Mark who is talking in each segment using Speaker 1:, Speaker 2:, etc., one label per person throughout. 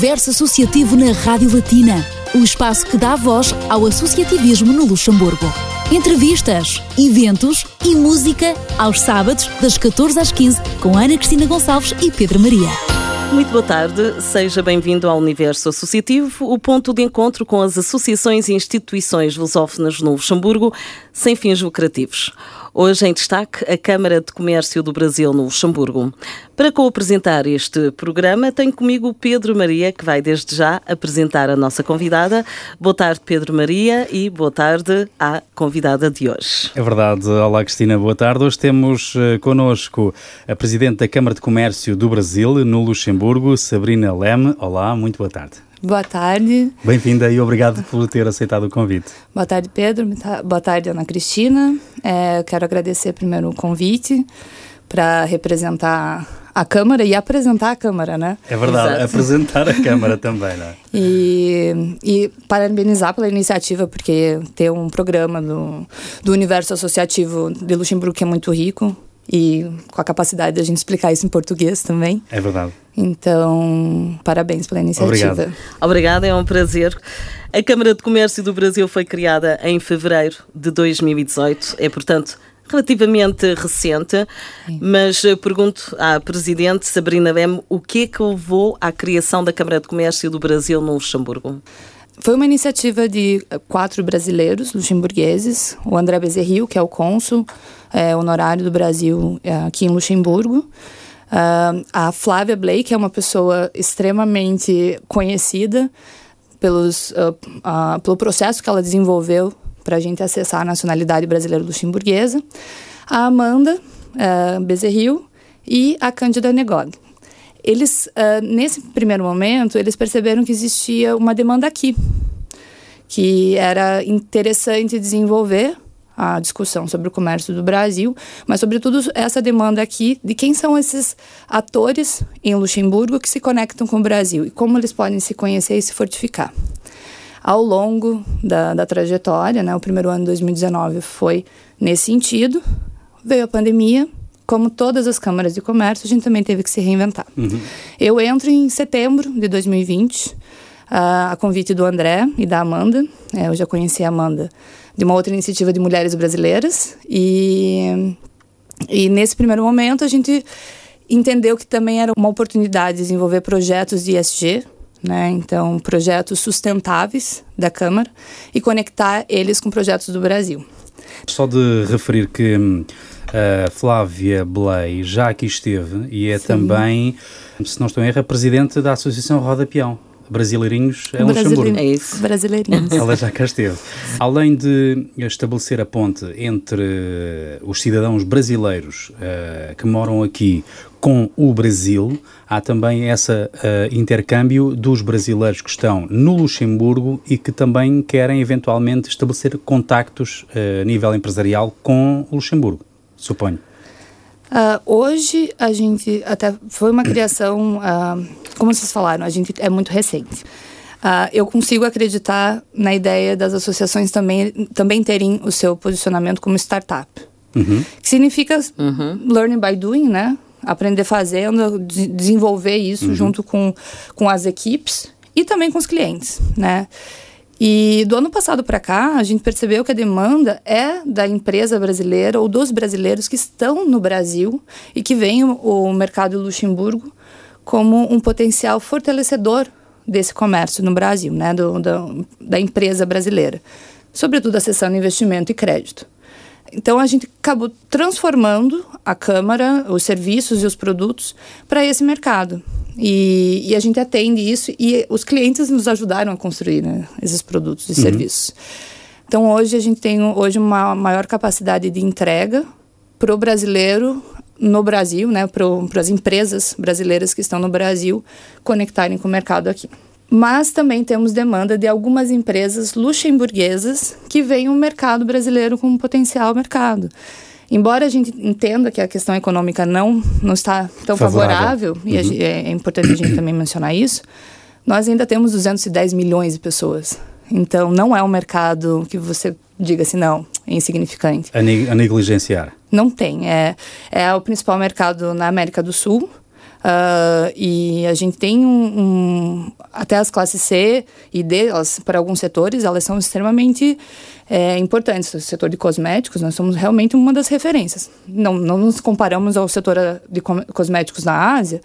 Speaker 1: Universo Associativo na Rádio Latina, o espaço que dá voz ao associativismo no Luxemburgo. Entrevistas, eventos e música aos sábados, das 14 às 15, com Ana Cristina Gonçalves e Pedro Maria.
Speaker 2: Muito boa tarde, seja bem-vindo ao Universo Associativo, o ponto de encontro com as associações e instituições lusófonas no Luxemburgo, sem fins lucrativos. Hoje em destaque a Câmara de Comércio do Brasil no Luxemburgo. Para co-apresentar este programa, tenho comigo Pedro Maria, que vai desde já apresentar a nossa convidada. Boa tarde, Pedro Maria, e boa tarde à convidada de hoje.
Speaker 3: É verdade. Olá, Cristina, boa tarde. Hoje temos uh, connosco a Presidente da Câmara de Comércio do Brasil, no Luxemburgo, Sabrina Leme. Olá, muito boa tarde.
Speaker 4: Boa tarde.
Speaker 3: Bem-vinda e obrigado por ter aceitado o convite.
Speaker 4: Boa tarde, Pedro. Boa tarde, Ana Cristina. É, quero agradecer primeiro o convite para representar a Câmara e apresentar a Câmara, né?
Speaker 3: É verdade, Exato. apresentar a Câmara também, né?
Speaker 4: E, e parabenizar pela iniciativa, porque ter um programa do, do universo associativo de Luxemburgo que é muito rico, e com a capacidade de a gente explicar isso em português também.
Speaker 3: É verdade.
Speaker 4: Então, parabéns pela iniciativa.
Speaker 2: Obrigado. Obrigada, é um prazer. A Câmara de Comércio do Brasil foi criada em fevereiro de 2018, é, portanto, relativamente recente, Sim. mas eh, pergunto à Presidente Sabrina Leme o que é que levou à criação da Câmara de Comércio do Brasil no Luxemburgo?
Speaker 4: Foi uma iniciativa de eh, quatro brasileiros luxemburgueses, o André Bezerril, que é o cônsul é, honorário do Brasil é, aqui em Luxemburgo, uh, a Flávia Blake, é uma pessoa extremamente conhecida pelos, uh, uh, pelo processo que ela desenvolveu para a gente acessar a nacionalidade brasileira luxemburguesa, a Amanda uh, Bezerril e a Cândida Negod eles, uh, nesse primeiro momento, eles perceberam que existia uma demanda aqui, que era interessante desenvolver a discussão sobre o comércio do Brasil, mas sobretudo essa demanda aqui de quem são esses atores em Luxemburgo que se conectam com o Brasil e como eles podem se conhecer e se fortificar. Ao longo da, da trajetória, né, o primeiro ano de 2019 foi nesse sentido, veio a pandemia, como todas as câmaras de comércio, a gente também teve que se reinventar. Uhum. Eu entro em setembro de 2020, uh, a convite do André e da Amanda. É, eu já conheci a Amanda de uma outra iniciativa de mulheres brasileiras. E, e nesse primeiro momento, a gente entendeu que também era uma oportunidade de desenvolver projetos de ESG, né? Então, projetos sustentáveis da Câmara e conectar eles com projetos do Brasil.
Speaker 3: Só de referir que hum, a Flávia Blay já aqui esteve e é Sim. também, se não estou em erro, presidente da Associação Roda Peão. Brasileirinhos é Luxemburgo.
Speaker 4: É isso. Brasileirinhos.
Speaker 3: Ela já cá esteve. Além de estabelecer a ponte entre os cidadãos brasileiros uh, que moram aqui com o Brasil, há também esse uh, intercâmbio dos brasileiros que estão no Luxemburgo e que também querem eventualmente estabelecer contactos uh, a nível empresarial com o Luxemburgo suponho.
Speaker 4: Uh, hoje a gente até foi uma criação, uh, como vocês falaram, a gente é muito recente. Uh, eu consigo acreditar na ideia das associações também, também terem o seu posicionamento como startup. Uhum. Que significa uhum. learning by doing, né? Aprender fazendo, de desenvolver isso uhum. junto com, com as equipes e também com os clientes, né? E do ano passado para cá, a gente percebeu que a demanda é da empresa brasileira ou dos brasileiros que estão no Brasil e que veem o mercado Luxemburgo como um potencial fortalecedor desse comércio no Brasil, né, do, da empresa brasileira, sobretudo acessando investimento e crédito. Então a gente acabou transformando a Câmara, os serviços e os produtos para esse mercado. E, e, a gente atende isso e os clientes nos ajudaram a construir né, esses produtos e uhum. serviços. Então hoje a gente tem hoje uma maior capacidade de entrega para o brasileiro no Brasil, né, para as empresas brasileiras que estão no Brasil conectarem com o mercado aqui. Mas também temos demanda de algumas empresas luxemburguesas que veem o mercado brasileiro como um potencial mercado. Embora a gente entenda que a questão econômica não, não está tão favorável, favorável uhum. e é, é importante a gente também mencionar isso, nós ainda temos 210 milhões de pessoas. Então, não é um mercado que você diga assim, não, é insignificante.
Speaker 3: A negligenciar?
Speaker 4: Não tem. É, é o principal mercado na América do Sul. Uh, e a gente tem um, um, até as classes C e D, para alguns setores, elas são extremamente é, importantes. O setor de cosméticos, nós somos realmente uma das referências. Não, não nos comparamos ao setor de cosméticos na Ásia,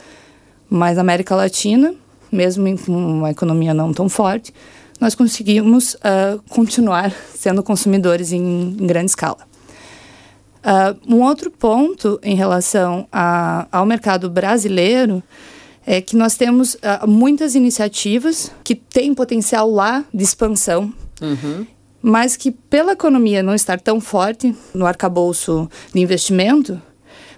Speaker 4: mas na América Latina, mesmo com uma economia não tão forte, nós conseguimos uh, continuar sendo consumidores em, em grande escala. Uh, um outro ponto em relação a, ao mercado brasileiro é que nós temos uh, muitas iniciativas que têm potencial lá de expansão, uhum. mas que pela economia não estar tão forte no arcabouço de investimento,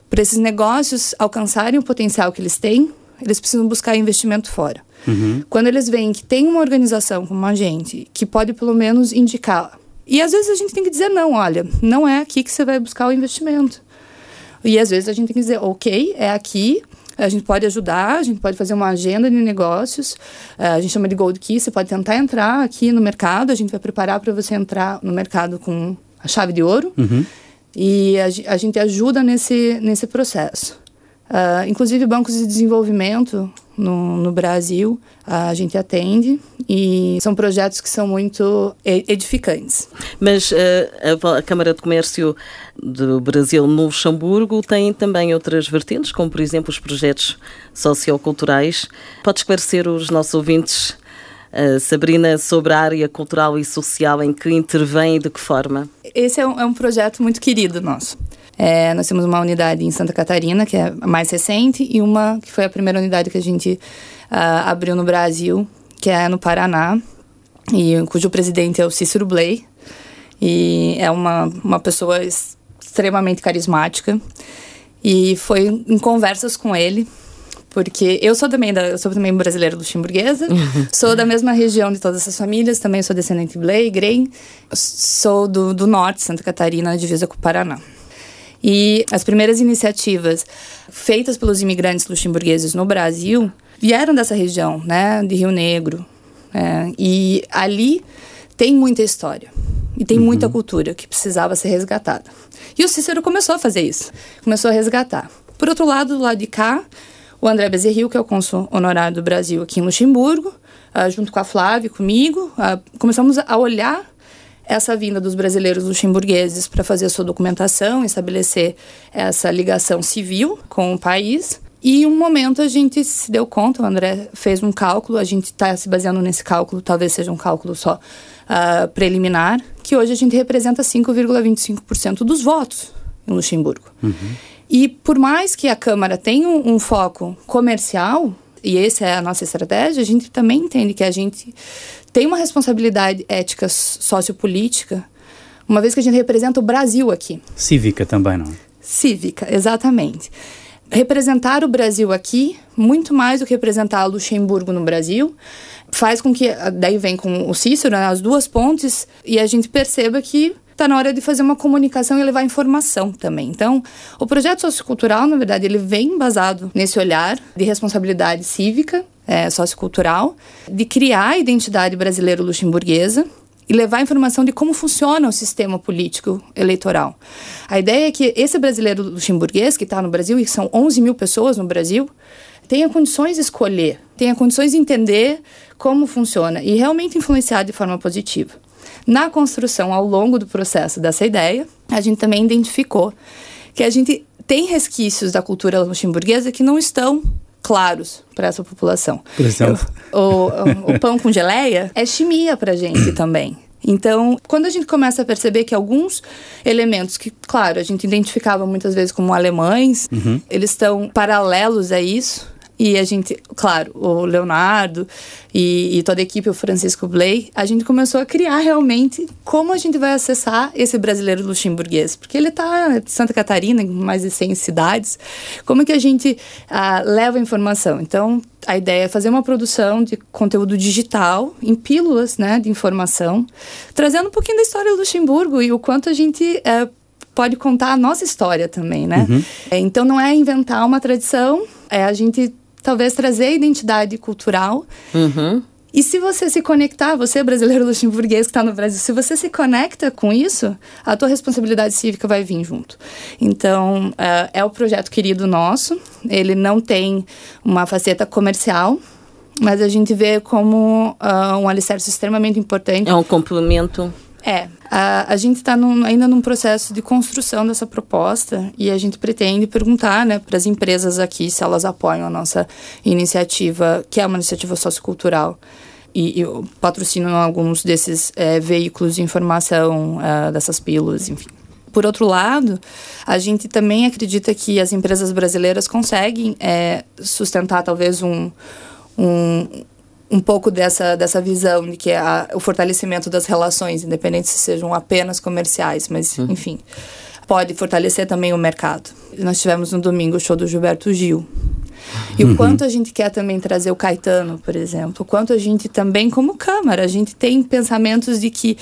Speaker 4: para esses negócios alcançarem o potencial que eles têm, eles precisam buscar investimento fora. Uhum. Quando eles veem que tem uma organização como a gente que pode pelo menos indicar e às vezes a gente tem que dizer não, olha, não é aqui que você vai buscar o investimento. E às vezes a gente tem que dizer, ok, é aqui, a gente pode ajudar, a gente pode fazer uma agenda de negócios, eh, a gente chama de Gold Key, você pode tentar entrar aqui no mercado, a gente vai preparar para você entrar no mercado com a chave de ouro. Uhum. E a, a, gente ajuda nesse, nesse processo. Uh, inclusive, bancos de desenvolvimento no, no Brasil, a gente atende e são projetos que são muito edificantes.
Speaker 2: Mas uh, a, a, Câmara de Comércio do Brasil no Luxemburgo tem também outras vertentes, como por exemplo os projetos socioculturais. Pode esclarecer os nossos ouvintes, uh, Sabrina, sobre a área cultural e social em que intervém e de que forma?
Speaker 4: Esse é um, é um projeto muito querido nosso. É, nós temos uma unidade em Santa Catarina, que é a mais recente, e uma que foi a primeira unidade que a gente uh, abriu no Brasil, que é no Paraná, e cujo presidente é o Cícero Blay. E é uma, uma pessoa extremamente carismática. E foi em conversas com ele, porque eu sou também da, eu sou também brasileira luxemburguesa, sou da mesma região de todas essas famílias, também sou descendente de Blay, Grey, sou do, do norte, Santa Catarina, divisa com o Paraná. E as primeiras iniciativas feitas pelos imigrantes luxemburgueses no Brasil vieram dessa região, né, de Rio Negro. É, e ali tem muita história e tem uhum. muita cultura que precisava ser resgatada. E o Cícero começou a fazer isso, começou a resgatar. Por outro lado, do lado de cá, o André Bezerril, que é o cônsul honorário do Brasil aqui em Luxemburgo, uh, junto com a Flávia, comigo, uh, começamos a olhar essa vinda dos brasileiros luxemburgueses para fazer a sua documentação, estabelecer essa ligação civil com o país. E em um momento a gente se deu conta, o André fez um cálculo, a gente está se baseando nesse cálculo, talvez seja um cálculo só uh, preliminar, que hoje a gente representa 5,25% dos votos em Luxemburgo. Uhum. E por mais que a Câmara tenha um, um foco comercial, e essa é a nossa estratégia, a gente também entende que a gente tem uma responsabilidade ética sociopolítica, uma vez que a gente representa o Brasil aqui.
Speaker 3: Cívica também, não?
Speaker 4: Cívica, exatamente. Representar o Brasil aqui, muito mais do que representar Luxemburgo no Brasil, faz com que, daí vem com o Cícero, né, as duas pontes, e a gente perceba que está na hora de fazer uma comunicação e levar informação também. Então, o projeto sociocultural, na verdade, ele vem embasado nesse olhar de responsabilidade cívica, é, sociocultural, de criar a identidade brasileiro-luxemburguesa e levar informação de como funciona o sistema político eleitoral. A ideia é que esse brasileiro luxemburguês que está no Brasil, e são 11 mil pessoas no Brasil, tenha condições de escolher, tenha condições de entender como funciona e realmente influenciar de forma positiva. Na construção, ao longo do processo dessa ideia, a gente também identificou que a gente tem resquícios da cultura luxemburguesa que não estão claros para essa população.
Speaker 3: Por exemplo?
Speaker 4: O, o, o pão com geleia é chimia para a gente também. Então, quando a gente começa a perceber que alguns elementos que, claro, a gente identificava muitas vezes como alemães, uhum. eles estão paralelos a isso, e a gente, claro, o Leonardo e, e, toda a equipe, o Francisco Blay, a gente começou a criar realmente como a gente vai acessar esse brasileiro luxemburguês. Porque ele está em Santa Catarina, em mais de 100 cidades. Como que a gente ah, leva a informação? Então, a ideia é fazer uma produção de conteúdo digital, em pílulas né, de informação, trazendo um pouquinho da história do Luxemburgo e o quanto a gente eh, pode contar a nossa história também, né? Uhum. Então, não é inventar uma tradição, é a gente talvez trazer identidade cultural uhum. E se você se conectar, você brasileiro luxemburguês que está no Brasil, se você se conecta com isso, a tua responsabilidade cívica vai vir junto. Então, uh, é o projeto querido nosso. Ele não tem uma faceta comercial, mas a gente vê como uh, um alicerce extremamente importante.
Speaker 2: É um complemento.
Speaker 4: É, a, a gente está ainda num processo de construção dessa proposta e a gente pretende perguntar né, para as empresas aqui se elas apoiam a nossa iniciativa, que é uma iniciativa sociocultural. E, e patrocinam alguns desses é, veículos de informação, é, dessas pílulas, enfim. Por outro lado, a gente também acredita que as empresas brasileiras conseguem é, sustentar talvez um, um, um pouco dessa, dessa visão de que é a, o fortalecimento das relações, independente se sejam apenas comerciais, mas uhum. enfim, pode fortalecer também o mercado. Nós tivemos no domingo o show do Gilberto Gil. E uhum. o quanto a gente quer também trazer o Caetano, por exemplo, o quanto a gente também, como Câmara, a gente tem pensamentos de que,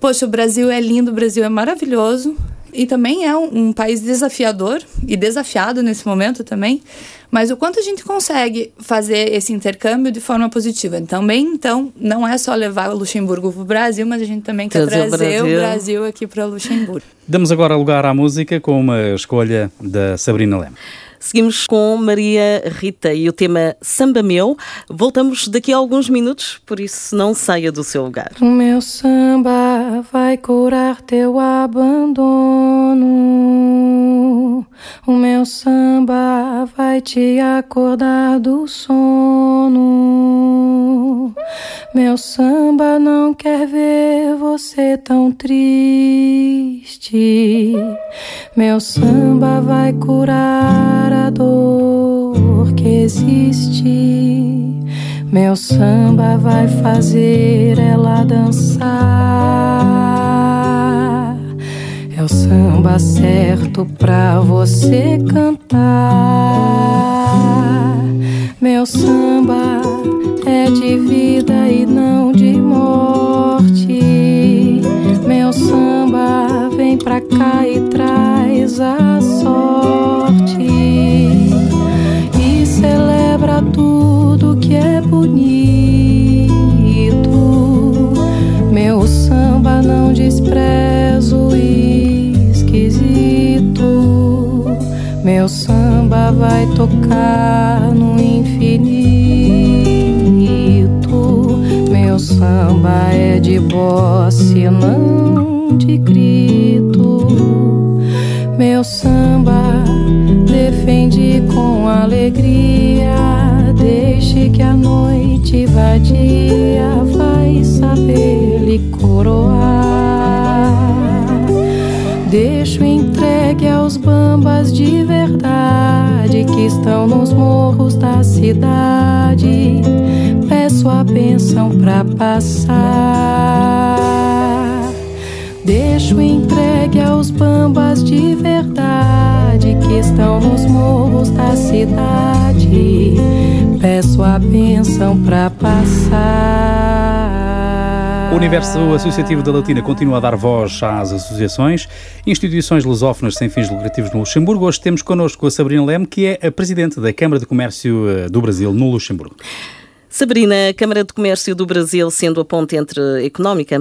Speaker 4: poxa, o Brasil é lindo, o Brasil é maravilhoso, e também é um, um, país desafiador e desafiado nesse momento também, mas o quanto a gente consegue fazer esse intercâmbio de forma positiva. Também, então, não é só levar o Luxemburgo para o Brasil, mas a gente também quer trazer, o Brasil, o Brasil aqui para Luxemburgo.
Speaker 3: Damos agora lugar à música com uma escolha da Sabrina Lema.
Speaker 2: Seguimos com Maria Rita e o tema Samba Meu. Voltamos daqui a alguns minutos, por isso não saia do seu lugar.
Speaker 5: O meu samba vai curar teu abandono. O meu samba vai te acordar do sono. Meu samba não quer ver você tão triste. Meu samba vai curar a dor que existe. Meu samba vai fazer ela dançar. É o samba certo pra você cantar. Meu samba é de vida e não de morte. Meu samba vem pra cá e traz a sorte celebra tudo que é bonito. Meu samba não despreza o esquisito. Meu samba vai tocar no samba é de bosse, não de grito. Meu samba defende com que a noite vadia vai saber lhe coroar. Deixo entregue aos bambas de verdade que estão nos morros da cidade sua bênção pra passar. Deixo entregue aos bambas de verdade que estão nos morros da cidade. Peço a bênção pra passar.
Speaker 3: O universo associativo da Latina continua a dar voz às associações, instituições lusófonas sem fins lucrativos no Luxemburgo. Hoje temos connosco a Sabrina Leme, que é a presidente da Câmara de Comércio eh, do Brasil no Luxemburgo.
Speaker 2: Sabrina, a Câmara de Comércio do Brasil, sendo a ponte entre económica,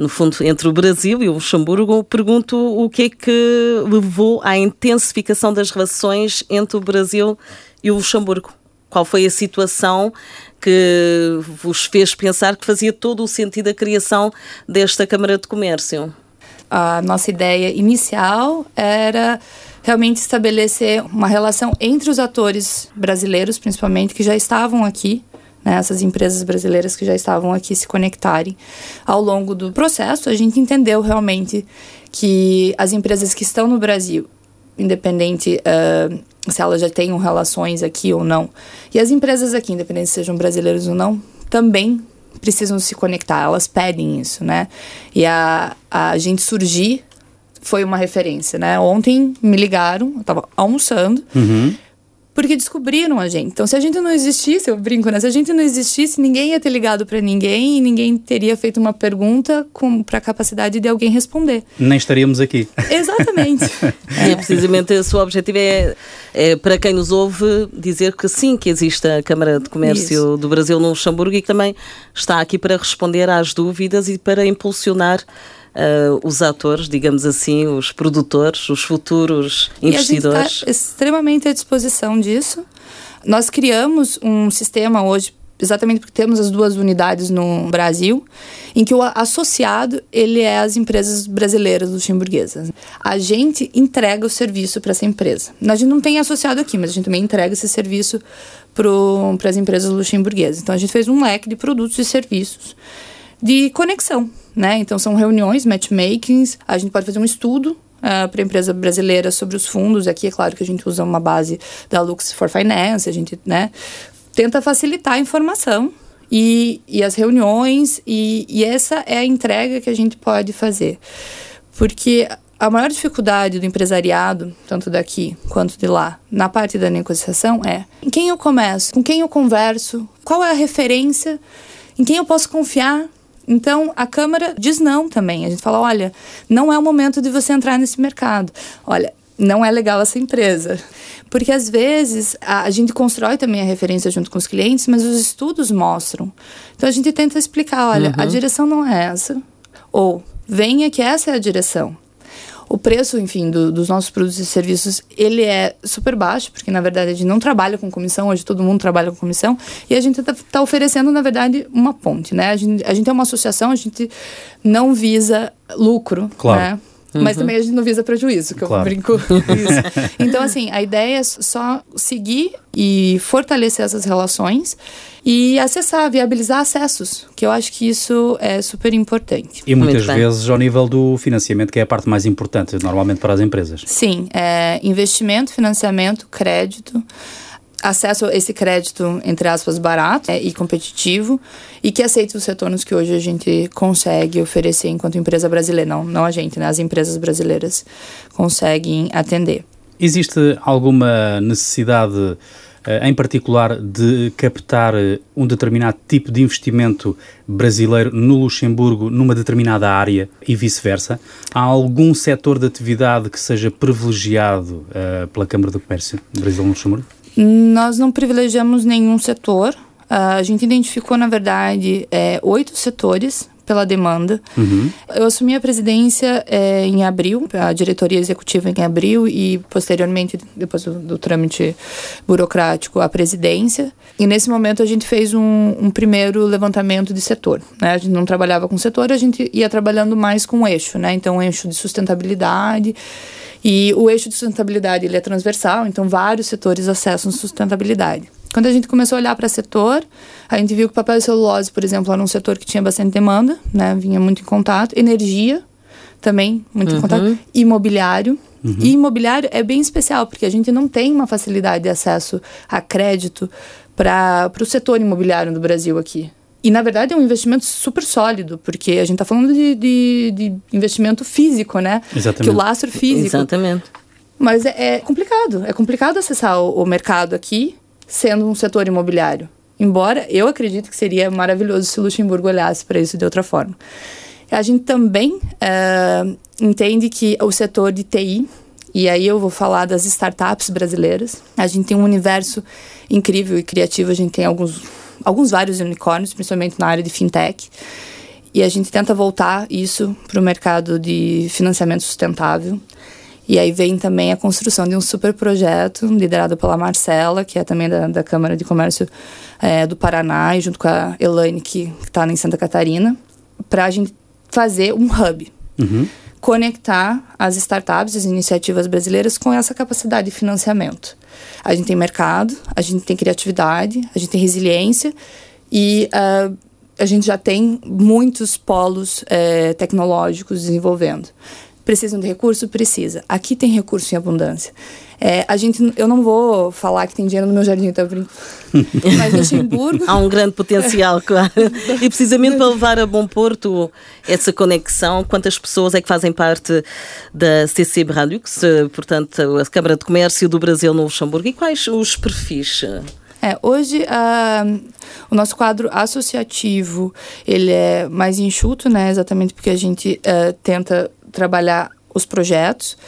Speaker 2: no fundo, entre o Brasil e o Luxemburgo, pergunto o que é que levou à intensificação das relações entre o Brasil e o Luxemburgo. Qual foi a situação que vos fez pensar que fazia todo o sentido a criação desta Câmara de Comércio?
Speaker 4: A nossa ideia inicial era realmente estabelecer uma relação entre os atores brasileiros, principalmente, que já estavam aqui né, essas empresas brasileiras que já estavam aqui se conectarem. Ao longo do processo, a gente entendeu realmente que as empresas que estão no Brasil, independente uh, se elas já tenham relações aqui ou não, e as empresas aqui, independente se sejam brasileiros ou não, também precisam se conectar, elas pedem isso, né? E a, a gente surgir foi uma referência, né? Ontem me ligaram, eu estava almoçando. Uhum porque descobriram a gente. Então, se a gente não existisse, eu brinco, né? Se a gente não existisse, ninguém ia ter ligado para ninguém e ninguém teria feito uma pergunta para a capacidade de alguém responder.
Speaker 3: Nem estaríamos aqui.
Speaker 4: Exatamente.
Speaker 2: é. precisamente esse o objetivo é, é, para quem nos ouve, dizer que sim, que existe a Câmara de Comércio Isso. do Brasil no Luxemburgo e que também está aqui para responder às dúvidas e para impulsionar Uh, os atores, digamos assim, os produtores, os futuros investidores.
Speaker 4: E a gente está extremamente à disposição disso. Nós criamos um sistema hoje exatamente porque temos as duas unidades no Brasil, em que o associado ele é as empresas brasileiras luxemburguesas. A gente entrega o serviço para essa empresa. A gente não tem associado aqui, mas a gente também entrega esse serviço para as empresas luxemburguesas. Então a gente fez um leque de produtos e serviços de conexão, né? Então são reuniões, matchmakings, a gente pode fazer um estudo Uh, para a empresa brasileira sobre os fundos. Aqui é claro que a gente usa uma base da Lux for Finance, a gente né, tenta facilitar a informação e, e as reuniões, e, e essa é a entrega que a gente pode fazer. Porque a maior dificuldade do empresariado, tanto daqui quanto de lá, na parte da negociação é em quem eu começo, com quem eu converso, qual é a referência, em quem eu posso confiar. Então, a Câmara diz não também. A gente fala: olha, não é o momento de você entrar nesse mercado. Olha, não é legal essa empresa. Porque às vezes a, a, gente constrói também a referência junto com os clientes, mas os estudos mostram. Então a gente tenta explicar: olha, uhum. a direção não é essa. Ou venha que essa é a direção. O preço, enfim, do, dos nossos produtos e serviços, ele é super baixo, porque na verdade a gente não trabalha com comissão, hoje todo mundo trabalha com comissão, e a gente está tá oferecendo, na verdade, uma ponte, né? A gente, a gente é uma associação, a gente não visa lucro,
Speaker 3: claro.
Speaker 4: né? Uhum. Mas também a gente não visa prejuízo, que claro. eu brinco isso. Então, assim, a ideia é só seguir e fortalecer essas relações e acessar, viabilizar acessos, que eu acho que isso é super importante.
Speaker 3: E muitas vezes ao nível do financiamento, que é a parte mais importante, normalmente para as empresas.
Speaker 4: Sim, é investimento, financiamento, crédito acesso a esse crédito, entre aspas, barato é, e competitivo e que aceite os retornos que hoje a gente consegue oferecer enquanto empresa brasileira. Não, não a gente, né? As empresas brasileiras conseguem atender.
Speaker 3: Existe alguma necessidade, eh, em particular, de captar eh, um determinado tipo de investimento brasileiro no Luxemburgo, numa determinada área e vice-versa? Há algum setor de atividade que seja privilegiado uh, pela Câmara do Comércio Brasil-Luxemburgo?
Speaker 4: Nós não privilegiamos nenhum setor. Uh, a gente identificou, na verdade, é, oito setores pela demanda. Uhum. Eu assumi a presidência é, em abril, a diretoria executiva em abril e posteriormente, depois do, do, trâmite burocrático, a presidência. E nesse momento a gente fez um, um, primeiro levantamento de setor. Né? A gente não trabalhava com setor, a gente ia trabalhando mais com eixo, né? Então, eixo de sustentabilidade e o eixo de sustentabilidade ele é transversal, então vários setores acessam sustentabilidade. Quando a gente começou a olhar para setor, a gente viu que papel e celulose, por exemplo, era um setor que tinha bastante demanda, né? vinha muito em contato. Energia, também muito uhum. em contato. Imobiliário. Uhum. E imobiliário é bem especial, porque a gente não tem uma facilidade de acesso a crédito para o setor imobiliário no Brasil aqui. E, na verdade, é um investimento super sólido, porque a gente está falando de, de, de, investimento físico, né?
Speaker 3: Exatamente.
Speaker 4: Que o lastro físico.
Speaker 2: Exatamente.
Speaker 4: Mas é, é complicado. É complicado acessar o, o, mercado aqui, sendo um setor imobiliário. Embora eu acredito que seria maravilhoso se o Luxemburgo olhasse para isso de outra forma. A gente também é, entende que o setor de TI, e aí eu vou falar das startups brasileiras, a gente tem um universo incrível e criativo, a gente tem alguns alguns vários unicórnios, principalmente na área de fintech. E a gente tenta voltar isso para o mercado de financiamento sustentável. E aí vem também a construção de um super projeto liderado pela Marcela, que é também da, da Câmara de Comércio é, do Paraná, e junto com a Elaine, que está em Santa Catarina, para a gente fazer um hub. Uhum. Conectar as startups, as iniciativas brasileiras com essa capacidade de financiamento. A gente tem mercado, a gente tem criatividade, a gente tem resiliência e uh, a gente já tem muitos polos uh, tecnológicos desenvolvendo. Precisam de recurso? Precisa. Aqui tem recurso em abundância. É, a gente, eu não vou falar que tem dinheiro no meu jardim, tá brincando. Mas Luxemburgo.
Speaker 2: Há um grande potencial, claro. E precisamente para levar a bom porto essa conexão, quantas pessoas é que fazem parte da CC Bralux, portanto, a Câmara de Comércio do Brasil no Luxemburgo, e quais os perfis?
Speaker 4: É, hoje uh, o nosso quadro associativo ele é mais enxuto, né? Exatamente porque a gente uh, tenta trabalhar os projetos.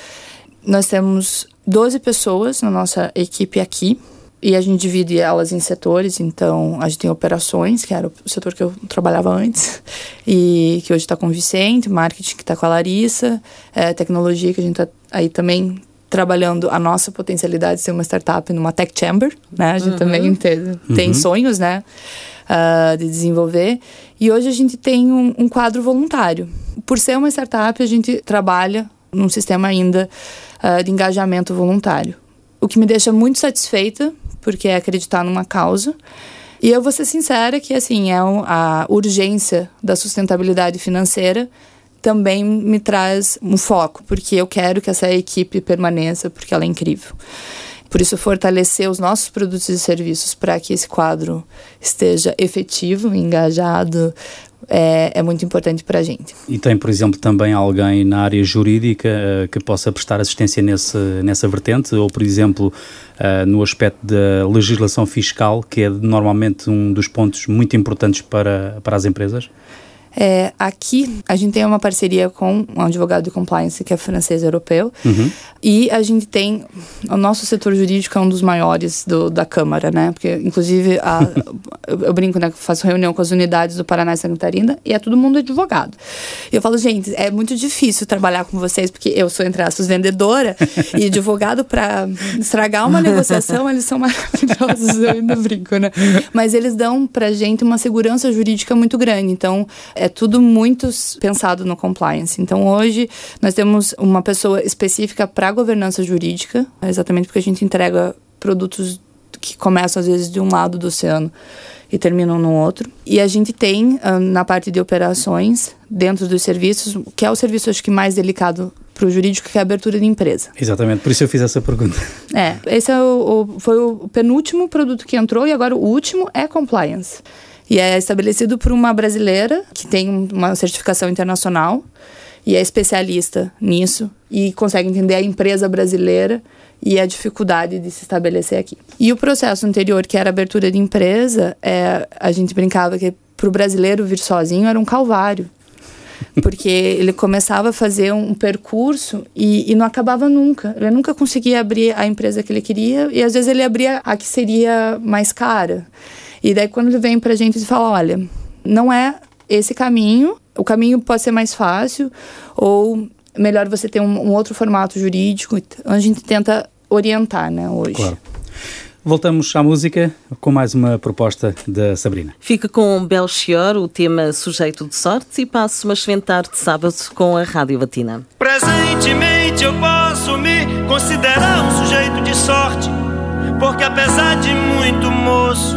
Speaker 4: Nós temos 12 pessoas na nossa equipe aqui e a gente divide elas em setores. Então, a gente tem operações, que era o setor que eu trabalhava antes, e que hoje está com o Vicente, marketing que está com a Larissa, é, tecnologia que a gente está aí também trabalhando a nossa potencialidade de ser uma startup numa tech chamber, né? A gente uhum. também tem, tem uhum. sonhos, né? Uh, de desenvolver. E hoje a gente tem um, um, quadro voluntário. Por ser uma startup, a gente trabalha num sistema ainda uh, de engajamento voluntário. O que me deixa muito satisfeita, porque é acreditar numa causa. E eu vou ser sincera que, assim, é a urgência da sustentabilidade financeira também me traz um foco, porque eu quero que essa equipe permaneça, porque ela é incrível. Por isso, fortalecer os nossos produtos e serviços para que esse quadro esteja efetivo, engajado, é, é muito importante para a gente.
Speaker 3: E tem, por exemplo, também alguém na área jurídica uh, que possa prestar assistência nesse, nessa vertente, ou, por exemplo, uh, no aspecto da legislação fiscal, que é normalmente um dos pontos muito importantes para, para as empresas?
Speaker 4: É, aqui a gente tem uma parceria com um advogado de compliance que é francês europeu uhum. e a gente tem o nosso setor jurídico é um dos maiores do, da Câmara, né? Porque inclusive a, eu, brinco, né? Faço reunião com as unidades do Paraná e Santa Catarina e é todo mundo advogado. E eu falo, gente, é muito difícil trabalhar com vocês porque eu sou entre aspas vendedora e advogado para estragar uma negociação eles são maravilhosos, eu ainda brinco, né? Mas eles dão pra gente uma segurança jurídica muito grande. Então é tudo muito pensado no compliance. Então, hoje, nós temos uma pessoa específica para governança jurídica, exatamente porque a gente entrega produtos que começam, às vezes, de um lado do oceano e terminam no outro. E a gente tem, ah, na parte de operações, dentro dos serviços, que é o serviço, acho que, mais delicado para o jurídico, que é a abertura de empresa.
Speaker 3: Exatamente, por isso eu fiz essa pergunta.
Speaker 4: É, esse é o, o, foi o penúltimo produto que entrou e agora o último é compliance. E é estabelecido por uma brasileira que tem uma certificação internacional e é especialista nisso e consegue entender a empresa brasileira e a dificuldade de se estabelecer aqui. E o processo anterior, que era abertura de empresa, é, a gente brincava que para o brasileiro vir sozinho era um calvário. Porque ele começava a fazer um percurso e, e, não acabava nunca. Ele nunca conseguia abrir a empresa que ele queria e às vezes ele abria a que seria mais cara. E daí quando ele vem pra gente e fala, olha, não é esse caminho, o caminho pode ser mais fácil, ou melhor você ter um, um outro formato jurídico, a gente tenta orientar, né, hoje.
Speaker 3: Claro. Voltamos à música com mais uma proposta da Sabrina.
Speaker 2: Fica com Belchior, o tema Sujeito de Sorte, e passo uma excelente tarde de sábado com a Rádio Batina.
Speaker 6: Presentemente eu posso me considerar um sujeito de sorte, porque apesar de muito moço,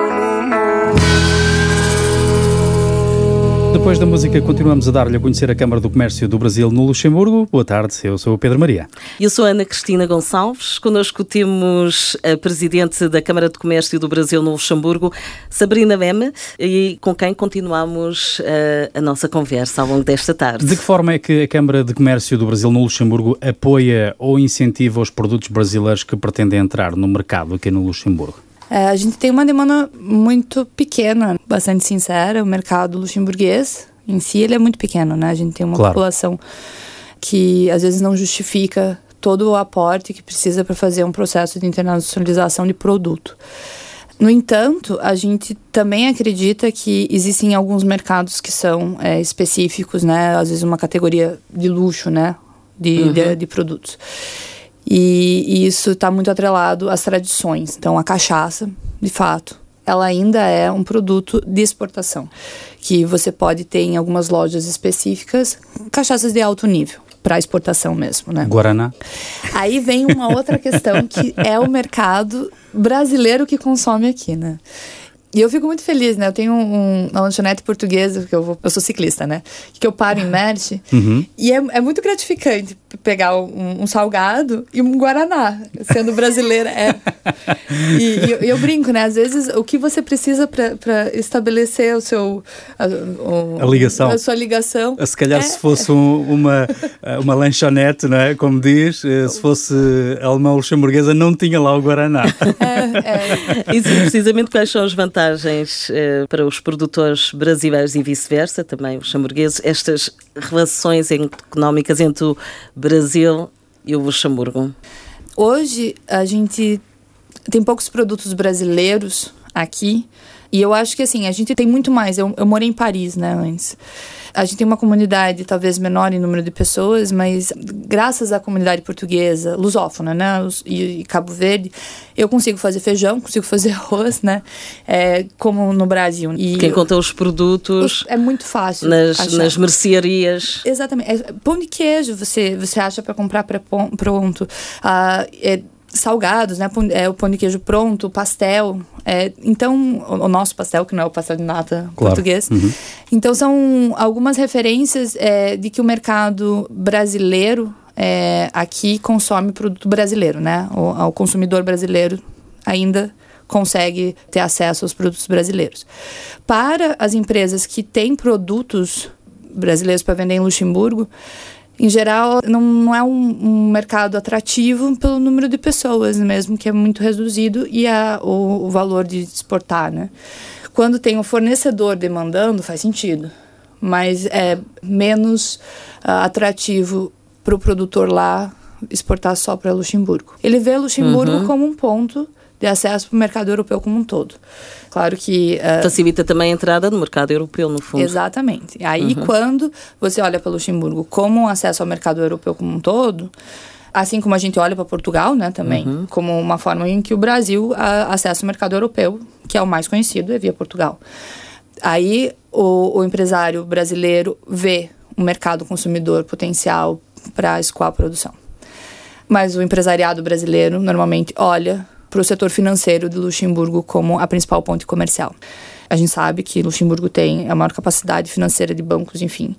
Speaker 3: Depois da música, continuamos a dar-lhe a conhecer a Câmara do Comércio do Brasil no Luxemburgo. Boa tarde, eu sou o Pedro Maria.
Speaker 2: Eu sou Ana Cristina Gonçalves. Connosco temos a Presidente da Câmara de Comércio do Brasil no Luxemburgo, Sabrina Meme, e com quem continuamos uh, a nossa conversa ao longo desta tarde.
Speaker 3: De que forma é que a Câmara de Comércio do Brasil no Luxemburgo apoia ou incentiva os produtos brasileiros que pretendem entrar no mercado aqui no Luxemburgo?
Speaker 4: É, a gente tem uma demanda muito pequena, bastante sincera. O mercado luxemburguês em si ele é muito pequeno, né? A gente tem uma
Speaker 3: Claro.
Speaker 4: população que às vezes não justifica todo o aporte que precisa para fazer um processo de internacionalização de produto. No entanto, a gente também acredita que existem alguns mercados que são é, específicos, né? Às vezes uma categoria de luxo, né? De, de, de produtos. E, e isso está muito atrelado às tradições. Então, a cachaça, de fato, ela ainda é um produto de exportação, que você pode ter em algumas lojas específicas, cachaças de alto nível, para exportação mesmo, né?
Speaker 3: Guaraná?
Speaker 4: Aí vem uma outra questão que é o mercado brasileiro que consome aqui, né? E eu fico muito feliz, né? Eu tenho um, uma lanchonete portuguesa, que eu, vou, eu sou ciclista, né? Que eu paro em Merche. E é, é muito gratificante pegar um, um salgado e um Guaraná, sendo brasileira. É. E, e eu, eu brinco, né? Às vezes, o que você precisa para estabelecer o seu... A, o-
Speaker 3: A ligação.
Speaker 4: A sua ligação.
Speaker 3: Se calhar
Speaker 4: é-
Speaker 3: se fosse um- uma, uma lanchonete, não é? Como diz, eh, se fosse alemã luxemburguesa, não tinha lá o Guaraná.
Speaker 4: é,
Speaker 2: E sim, precisamente quais são as vantagens eh, para os produtores brasileiros e vice-versa, também os hamburgueses, estas relações económicas entre o Brasil e o Luxemburgo?
Speaker 4: Hoje a gente tem poucos produtos brasileiros aqui. E eu acho que assim, a gente tem muito mais. Eu, eu morei em Paris, né, antes. A gente tem uma comunidade talvez menor em número de pessoas, mas graças à comunidade portuguesa, lusófona, né, os- e, e Cabo Verde, eu consigo fazer feijão, consigo fazer arroz, né, é, como no Brasil. E
Speaker 2: Quem conta os produtos
Speaker 4: é muito fácil.
Speaker 2: nas,
Speaker 4: achar.
Speaker 2: nas mercearias.
Speaker 4: Exatamente. É, pão de queijo você, você acha para comprar pré pronto. Ah, é, salgados, né? É, o pão de queijo pronto, pastel. É, então, o, o nosso pastel, que não é o pastel de nata
Speaker 3: Claro.
Speaker 4: português. Então, são algumas referências é, de que o mercado brasileiro é, aqui consome produto brasileiro, né? O, o consumidor brasileiro ainda consegue ter acesso aos produtos brasileiros. Para as empresas que têm produtos brasileiros para vender em Luxemburgo, em geral, não, não é um, um mercado atrativo pelo número de pessoas mesmo, que é muito reduzido, e a, o, o valor de exportar, né? Quando tem um fornecedor demandando, faz sentido. Mas é menos ah, atrativo para o produtor lá exportar só para Luxemburgo. Ele vê Luxemburgo como um ponto de acesso para o mercado europeu como um todo. Claro que ah,
Speaker 2: Facilita também a entrada no mercado europeu, no fundo.
Speaker 4: Exatamente. Aí, quando você olha para Luxemburgo como um acesso ao mercado europeu como um todo, assim como a gente olha para Portugal, né, também, como uma forma em que o Brasil a, acessa o mercado europeu, que é o mais conhecido, é via Portugal. Aí, o, o empresário brasileiro vê um mercado consumidor potencial para escoar a produção. Mas o empresariado brasileiro normalmente olha para o setor financeiro de Luxemburgo como a principal ponte comercial. A gente sabe que Luxemburgo tem a maior capacidade financeira de bancos, enfim,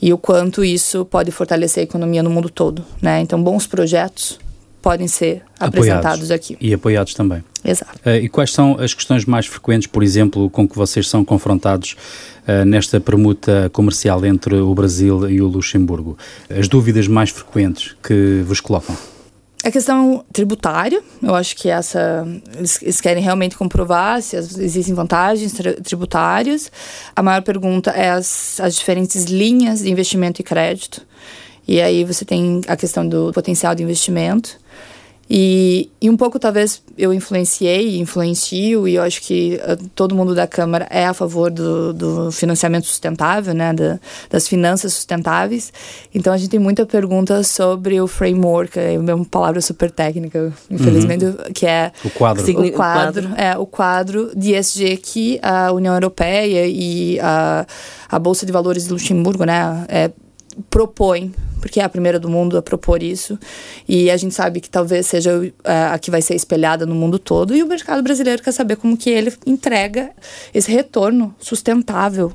Speaker 4: e o quanto isso pode fortalecer a economia no mundo todo, né? Então, bons projetos podem ser apresentados aqui.
Speaker 3: E apoiados também.
Speaker 4: Exato.
Speaker 3: Eh, e quais são as questões mais frequentes, por exemplo, com que vocês são confrontados eh, nesta permuta comercial entre o Brasil e o Luxemburgo? As dúvidas mais frequentes que vos colocam?
Speaker 4: A questão tributária, eu acho que essa eles, querem realmente comprovar se existem vantagens tributárias. A maior pergunta é as, as diferentes linhas de investimento e crédito. E aí você tem a questão do potencial de investimento. E, e um pouco, talvez, eu influenciei, influencio, e eu acho que uh, todo mundo da Câmara é a favor do, do financiamento sustentável, né, da, das finanças sustentáveis. Então, a gente tem muita pergunta sobre o framework, é uma palavra super técnica, infelizmente, uhum. que é...
Speaker 3: O quadro.
Speaker 4: O quadro, é, o quadro de ESG que a União Europeia e a, a Bolsa de Valores de Luxemburgo, né, é, propõe, porque é a primeira do mundo a propor isso, e a gente sabe que talvez seja a que vai ser espelhada no mundo todo, e o mercado brasileiro quer saber como que ele entrega esse retorno sustentável.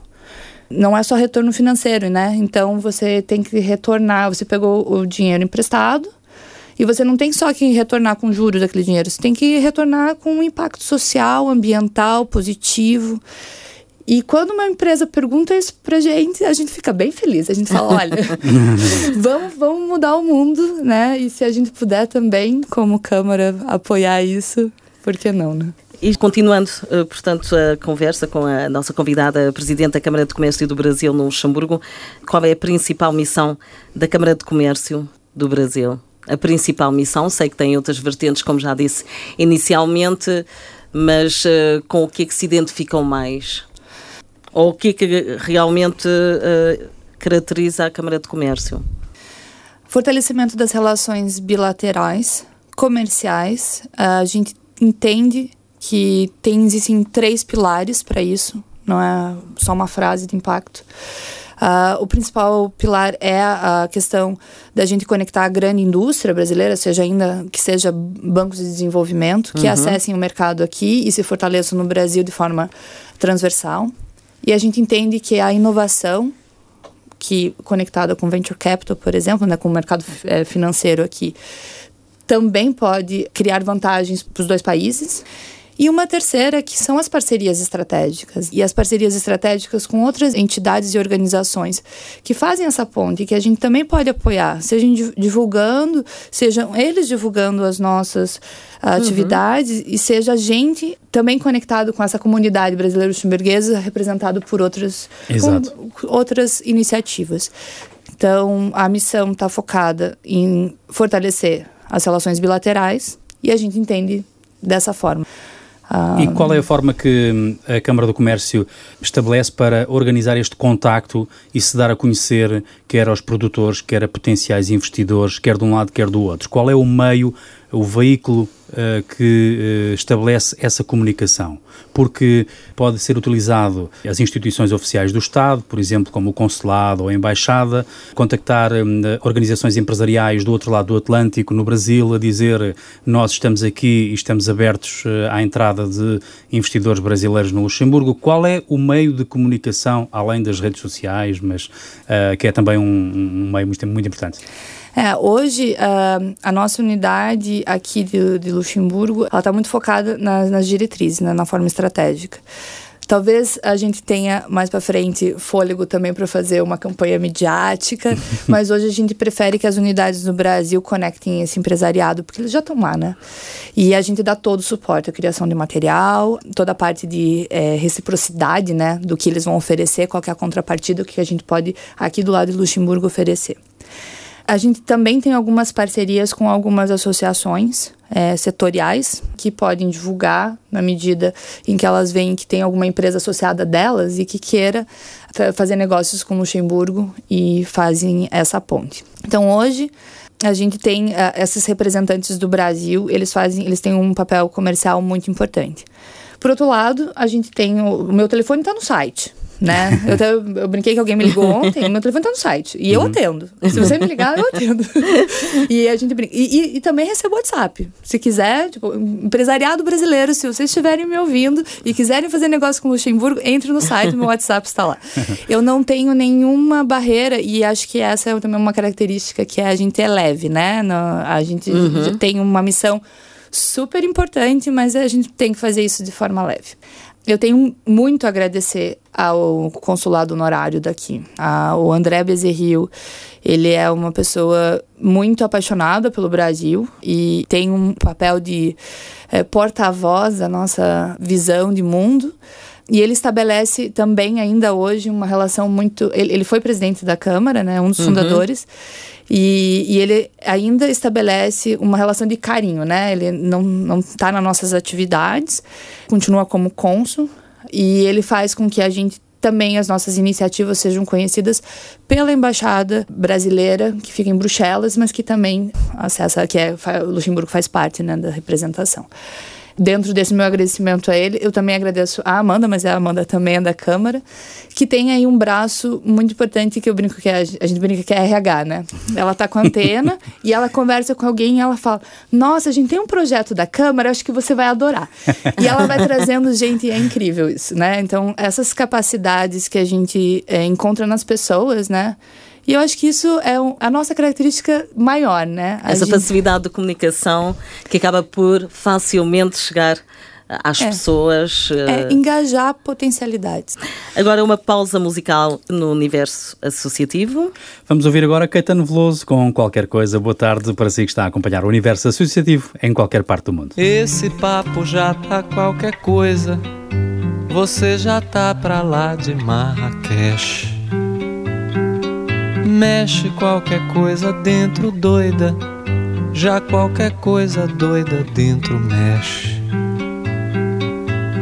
Speaker 4: Não é só retorno financeiro, né? Então você tem que retornar, você pegou o dinheiro emprestado, e você não tem só que retornar com juros daquele dinheiro, você tem que retornar com um impacto social, ambiental, positivo. E quando uma empresa pergunta isso pra gente, a gente fica bem feliz. A gente fala, olha, vamos, vamos mudar o mundo, né? E se a gente puder também, como Câmara, apoiar isso, por que não, né?
Speaker 2: E continuando, eh, portanto, a conversa com a nossa convidada, a Presidente da Câmara de Comércio do Brasil no Luxemburgo, qual é a principal missão da Câmara de Comércio do Brasil? A principal missão, sei que tem outras vertentes, como já disse inicialmente, mas uh, com o que é que se identificam mais? Ou o que é que realmente uh, caracteriza a Câmara de Comércio?
Speaker 4: Fortalecimento das relações bilaterais, comerciais. Uh, a gente entende que tem, existem três pilares para isso, não é só uma frase de impacto. Uh, o principal pilar é a questão da gente conectar a grande indústria brasileira, seja ainda que seja bancos de desenvolvimento, que uhum. acessem o mercado aqui e se fortaleçam no Brasil de forma transversal. E a gente entende que a inovação, que conectada com venture capital, por exemplo, né, com o mercado é, financeiro aqui, também pode criar vantagens para os dois países. E uma terceira que são as parcerias estratégicas. E as parcerias estratégicas com outras entidades e organizações que fazem essa ponte, que a gente também pode apoiar, seja divulgando, sejam eles divulgando as nossas uhum. atividades e seja a gente também conectado com essa comunidade brasileira luxemburguesa representado por outras, outras iniciativas. Então, a missão está focada em fortalecer as relações bilaterais e a gente entende dessa forma.
Speaker 3: E qual é a forma que hum, a Câmara do Comércio estabelece para organizar este contacto e se dar a conhecer quer aos produtores, quer a potenciais investidores, quer de um lado, quer do outro? Qual é o meio, o veículo uh, que uh, estabelece essa comunicação, porque pode ser utilizado as instituições oficiais do Estado, por exemplo, como o consulado ou a embaixada, contactar um, organizações empresariais do outro lado do Atlântico, no Brasil, a dizer nós estamos aqui e estamos abertos uh, à entrada de investidores brasileiros no Luxemburgo. Qual é o meio de comunicação, além das redes sociais, mas que é também um, um meio muito, muito importante?
Speaker 4: É, hoje, uh, a nossa unidade aqui de, de Luxemburgo, ela está muito focada nas, nas diretrizes, né, na forma estratégica. Talvez a gente tenha mais para frente fôlego também para fazer uma campanha midiática, mas hoje a gente prefere que as unidades no Brasil conectem esse empresariado, porque eles já estão lá, né? E a gente dá todo o suporte, a criação de material, toda a parte de é, reciprocidade, né? Do que eles vão oferecer, qual é a contrapartida, o que a gente pode aqui do lado de Luxemburgo oferecer. A gente também tem algumas parcerias com algumas associações é, setoriais que podem divulgar na medida em que elas veem que tem alguma empresa associada delas e que queira fazer negócios com Luxemburgo e fazem essa ponte. Então hoje a gente tem uh, esses representantes do Brasil, eles fazem, eles têm um papel comercial muito importante. Por outro lado, a gente tem o, o meu telefone está no site né? Eu, até, eu brinquei que alguém me ligou ontem, meu telefone tá no site. E eu uhum. atendo. Se você me ligar, eu atendo. e a gente brinca. E, e, e, também recebo WhatsApp. Se quiser, tipo, empresariado brasileiro, se vocês estiverem me ouvindo e quiserem fazer negócio com Luxemburgo, entre no site, meu WhatsApp está lá. Eu não tenho nenhuma barreira, e acho que essa é também uma característica que a gente é leve, né? A gente uhum. tem uma missão super importante, mas a gente tem que fazer isso de forma leve. Eu tenho muito a agradecer ao consulado honorário daqui. A, o André Bezerril, ele é uma pessoa muito apaixonada pelo Brasil e tem um papel de é, porta-voz da nossa visão de mundo. E ele estabelece também, ainda hoje, uma relação muito. Ele, ele foi presidente da Câmara, né, um dos uhum. fundadores. E, e, ele ainda estabelece uma relação de carinho, né? Ele não está nas nossas atividades, continua como cônsul, e ele faz com que a gente também as nossas iniciativas sejam conhecidas pela embaixada brasileira que fica em Bruxelas, mas que também acessa que é Luxemburgo faz parte né, da representação dentro desse meu agradecimento a ele, eu também agradeço a Amanda, mas a Amanda também é da Câmara, que tem aí um braço muito importante que eu brinco que é, a gente brinca que é RH, né? Ela tá com a antena e ela conversa com alguém e ela fala: Nossa, a gente tem um projeto da Câmara, acho que você vai adorar. E ela vai trazendo gente, é incrível isso, né? Então, essas capacidades que a gente é, encontra nas pessoas, né? E eu acho que isso é um, a nossa característica maior, né?
Speaker 2: A Essa gente... facilidade de comunicação que acaba por facilmente chegar às é. pessoas.
Speaker 4: É, uh... engajar potencialidades.
Speaker 2: Agora uma pausa musical no universo associativo.
Speaker 3: Vamos ouvir agora Caetano Veloso com qualquer coisa. Boa tarde para si que está a acompanhar o universo associativo em qualquer parte do mundo.
Speaker 7: Esse papo já tá qualquer coisa. Você já tá pra lá de Marrakech. Mexe qualquer coisa dentro doida, já qualquer coisa doida dentro mexe.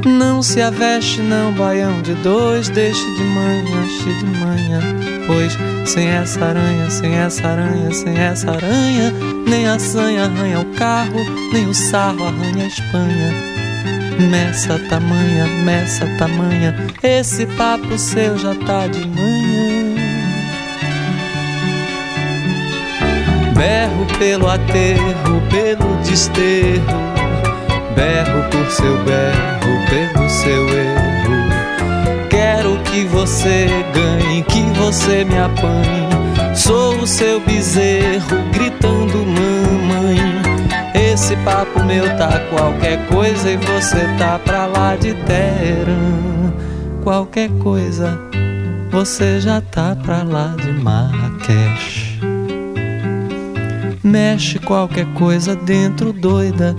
Speaker 7: Não se aveste, não, baião de dois, deixe de manhã, cheio de manhã. Pois sem essa aranha, sem essa aranha, sem essa aranha, nem a sanha arranha o carro, nem o sarro arranha a Espanha. Meça tamanha, meça tamanha, esse papo seu já tá de manhã. Berro pelo aterro, pelo desterro. Berro por seu berro, pelo seu erro. Quero que você ganhe, que você me apanhe. Sou o seu bezerro, gritando mamãe. Esse papo meu tá qualquer coisa e você tá pra lá de terra. Qualquer coisa, você já tá pra lá de Marrakech. Mexe qualquer coisa dentro doida,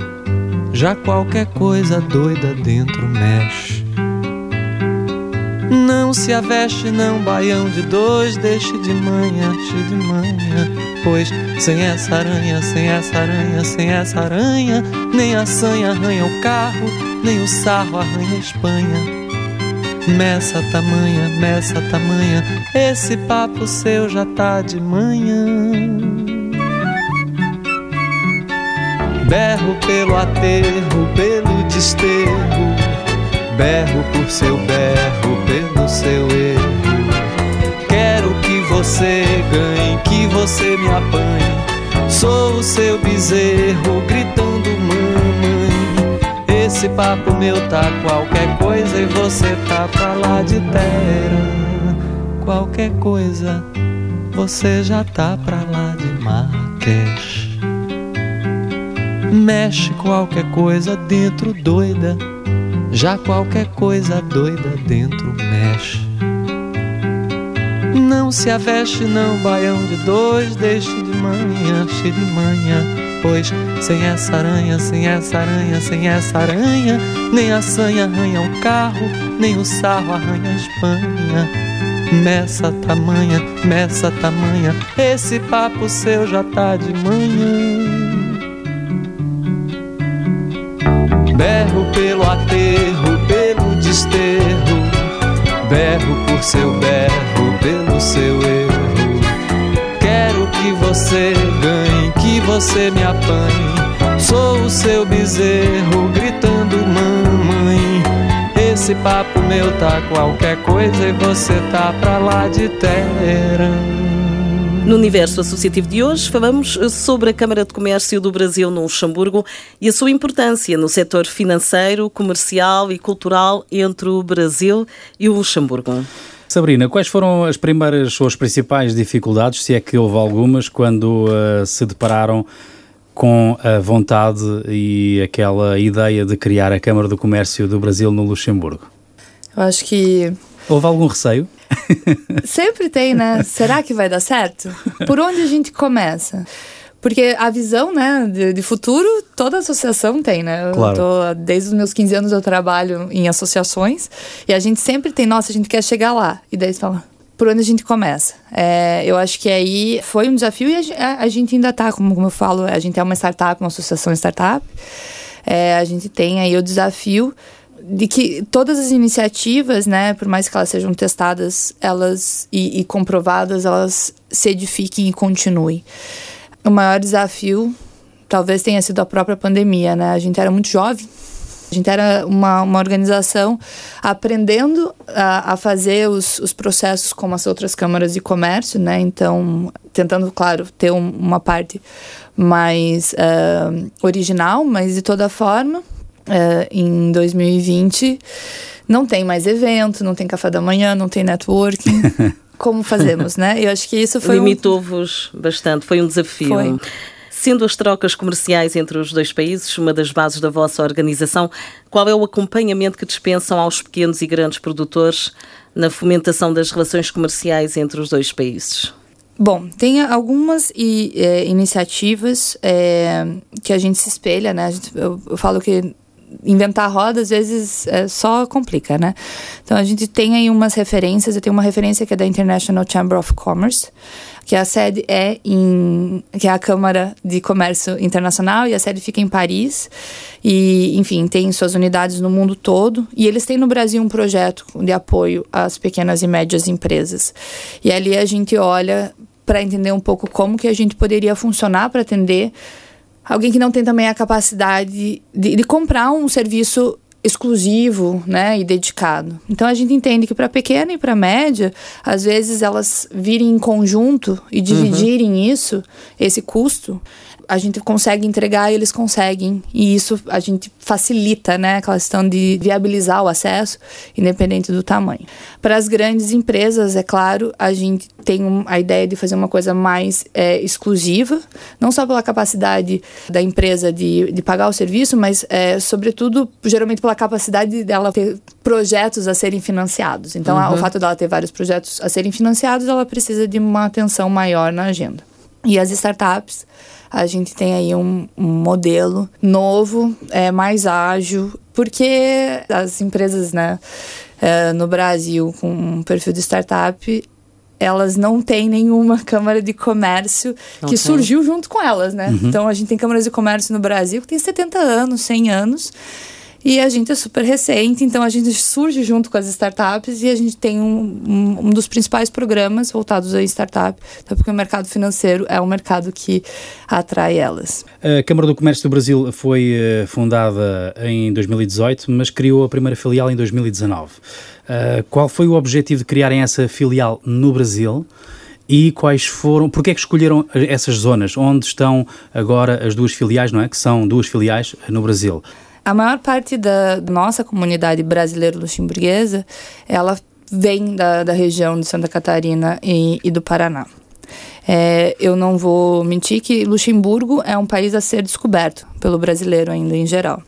Speaker 7: já qualquer coisa doida dentro mexe. Não se aveste, não, baião de dois, deixe de manhã, de manhã. Pois sem essa aranha, sem essa aranha, sem essa aranha, nem a sanha arranha o carro, nem o sarro arranha a Espanha. Meça tamanha, meça tamanha, esse papo seu já tá de manhã. Berro pelo aterro, pelo desterro. Berro por seu berro, pelo seu erro. Quero que você ganhe, que você me apanhe. Sou o seu bezerro, gritando mamãe. Esse papo meu tá qualquer coisa e você tá pra lá de terra. Qualquer coisa, você já tá pra lá de Marrakech. Mexe qualquer coisa dentro doida, já qualquer coisa doida dentro mexe. Não se aveste, não, baião de dois, deixe de manhã, cheio de manhã. Pois sem essa aranha, sem essa aranha, sem essa aranha, nem a sanha arranha o carro, nem o sarro arranha a Espanha. Meça tamanha, meça tamanha, esse papo seu já tá de manhã. Berro pelo aterro, pelo desterro. Berro por seu berro, pelo seu erro. Quero que você ganhe, que você me apanhe. Sou o seu bezerro, gritando mamãe. Esse papo meu tá qualquer coisa e você tá pra lá de terra.
Speaker 2: No universo associativo de hoje, falamos sobre a Câmara de Comércio do Brasil no Luxemburgo e a sua importância no setor financeiro, comercial e cultural entre o Brasil e o Luxemburgo.
Speaker 3: Sabrina, quais foram as primeiras ou as principais dificuldades, se é que houve algumas, quando uh, se depararam com a vontade e aquela ideia de criar a Câmara do Comércio do Brasil no Luxemburgo?
Speaker 4: Eu acho que
Speaker 3: Houve algum receio?
Speaker 4: sempre tem, né? Será que vai dar certo? Por onde a gente começa? Porque a visão, né, de, de futuro, toda associação tem, né?
Speaker 3: Claro.
Speaker 4: tô- desde os meus 15 anos eu trabalho em associações e a gente sempre tem, nossa, a gente quer chegar lá. E daí você fala, por onde a gente começa? É, eu acho que aí foi um desafio e a, a- gente ainda tá, como, como eu falo, a gente é uma startup, uma associação startup. É, a gente tem aí o desafio de que todas as iniciativas, né, por mais que elas sejam testadas, elas e, e comprovadas, elas se edifiquem e continuem. O maior desafio talvez tenha sido a própria pandemia, né? A gente era muito jovem. A gente era uma, uma organização aprendendo a, a fazer os, os processos como as outras câmaras de comércio, né? Então, tentando, claro, ter um- uma parte mais ah, original, mas de toda forma, ah, em 2020 não tem mais evento, não tem café da manhã, não tem networking. Como fazemos, né? Eu acho que isso foi um-
Speaker 2: Limitou-vos bastante, foi um desafio.
Speaker 4: Foi.
Speaker 2: Sendo as trocas comerciais entre os dois países uma das bases da vossa organização, qual é o acompanhamento que dispensam aos pequenos e grandes produtores na fomentação das relações comerciais entre os dois países?
Speaker 4: Bom, tem algumas i- eh, iniciativas eh, que a gente se espelha, né? Gente- eu, eu falo que inventar roda às vezes é, só complica, né? Então a gente tem aí umas referências. Eu tenho uma referência que é da International Chamber of Commerce, que a sede é em que é a Câmara de Comércio Internacional e a sede fica em Paris e enfim tem suas unidades no mundo todo e eles têm no Brasil um projeto de apoio às pequenas e médias empresas e ali a gente olha para entender um pouco como que a gente poderia funcionar para atender alguém que não tem também a capacidade de, de comprar um serviço exclusivo, né, e dedicado. Então a gente entende que para pequena e para média, às vezes elas virem em conjunto e dividirem isso, esse custo, a gente consegue entregar e eles conseguem. E isso a gente facilita, né, aquela questão de viabilizar o acesso, independente do tamanho. Para as grandes empresas, é claro, a gente tem a ideia de fazer uma coisa mais é, exclusiva, não só pela capacidade da empresa de, de pagar o serviço, mas, é, sobretudo, geralmente pela capacidade dela ter projetos a serem financiados. Então, a- o fato dela ter vários projetos a serem financiados, ela precisa de uma atenção maior na agenda. E as startups, a gente tem aí um, um modelo novo, é, mais ágil, porque as empresas né, é, no Brasil com um perfil de startup, elas não têm nenhuma câmara de comércio
Speaker 2: Não
Speaker 4: que
Speaker 2: tem.
Speaker 4: surgiu junto com elas, né? Então a gente tem câmaras de comércio no Brasil que tem 70 anos, 100 anos. E a gente é super recente, então a gente surge junto com as startups e a gente tem um, um, um dos principais programas voltados a startup, até porque o mercado financeiro é um mercado que atrai elas.
Speaker 3: A Câmara do Comércio do Brasil foi eh, fundada em 2018, mas criou a primeira filial em 2019. Eh, qual foi o objetivo de criarem essa filial no Brasil? E quais foram, porque é que escolheram essas zonas onde estão agora as duas filiais, não é? Que são duas filiais no Brasil.
Speaker 4: A maior parte da nossa comunidade brasileira luxemburguesa, ela vem da, da região de Santa Catarina e, e do Paraná. É, eu não vou mentir que Luxemburgo é um país a ser descoberto pelo brasileiro ainda em geral.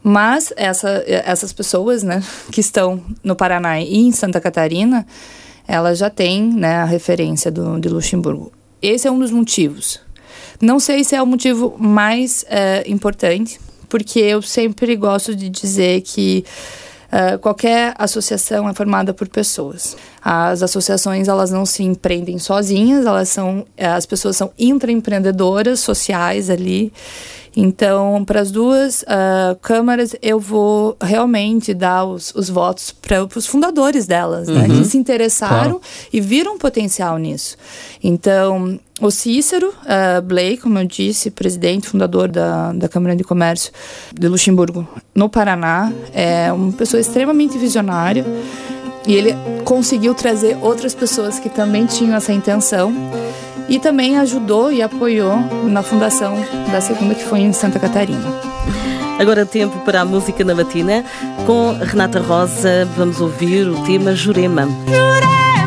Speaker 4: Mas essa, essas pessoas né, que estão no Paraná e em Santa Catarina, elas já têm né, a referência do, de Luxemburgo. Esse é um dos motivos. Não sei se é o motivo mais eh, importante, porque eu sempre gosto de dizer que eh, qualquer associação é formada por pessoas. As associações elas não se empreendem sozinhas, elas são eh, as pessoas são intraempreendedoras sociais ali. Então, para as duas ah, câmaras, eu vou realmente dar os, os votos para os fundadores delas, né? Que se interessaram
Speaker 3: Claro.
Speaker 4: e viram potencial nisso. Então, o Cícero uh, Blake, como eu disse, presidente, fundador da, da Câmara de Comércio de Luxemburgo, no Paraná, é uma pessoa extremamente visionária e ele conseguiu trazer outras pessoas que também tinham essa intenção e também ajudou e apoiou na fundação da segunda, que foi em Santa Catarina.
Speaker 2: Agora tempo para a música na matina. Com Renata Rosa, vamos ouvir o tema Jurema.
Speaker 5: Jurema,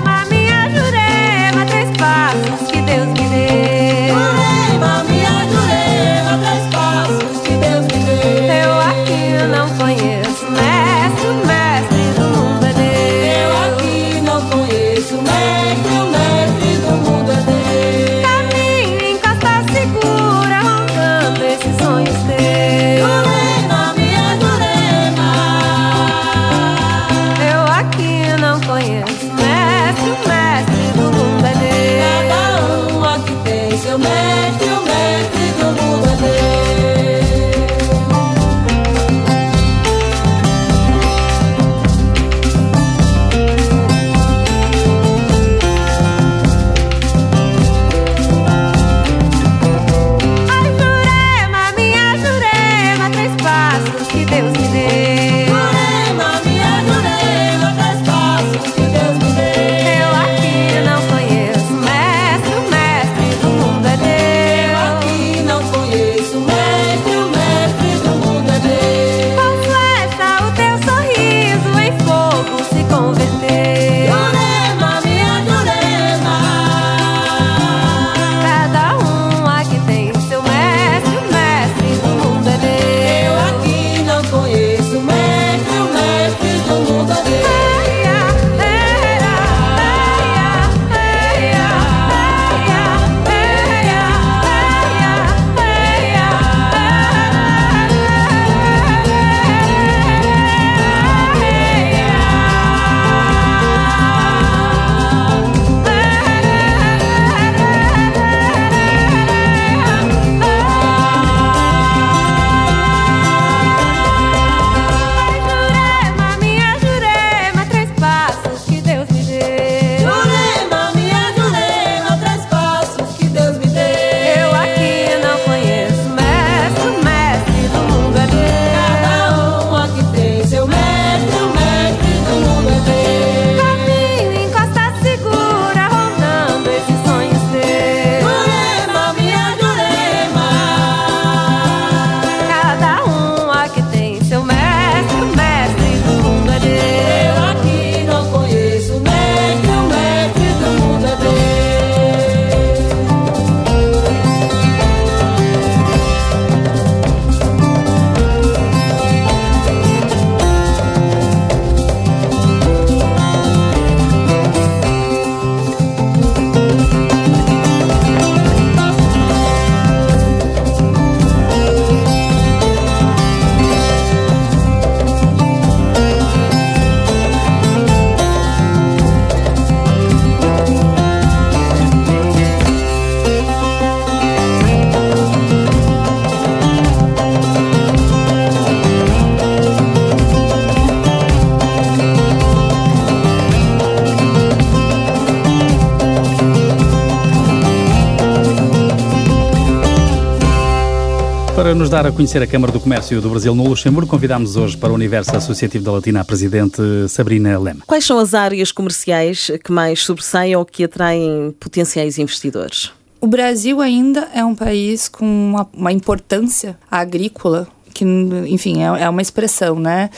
Speaker 3: nos dar a conhecer a Câmara do Comércio do Brasil no Luxemburgo, convidamos hoje para o Universo Associativo da Latina a Presidente Sabrina Lema.
Speaker 2: Quais são as áreas comerciais que mais sobressaem ou que atraem potenciais investidores?
Speaker 4: O Brasil ainda é um país com uma, uma importância agrícola, que, enfim, é, é uma expressão, né?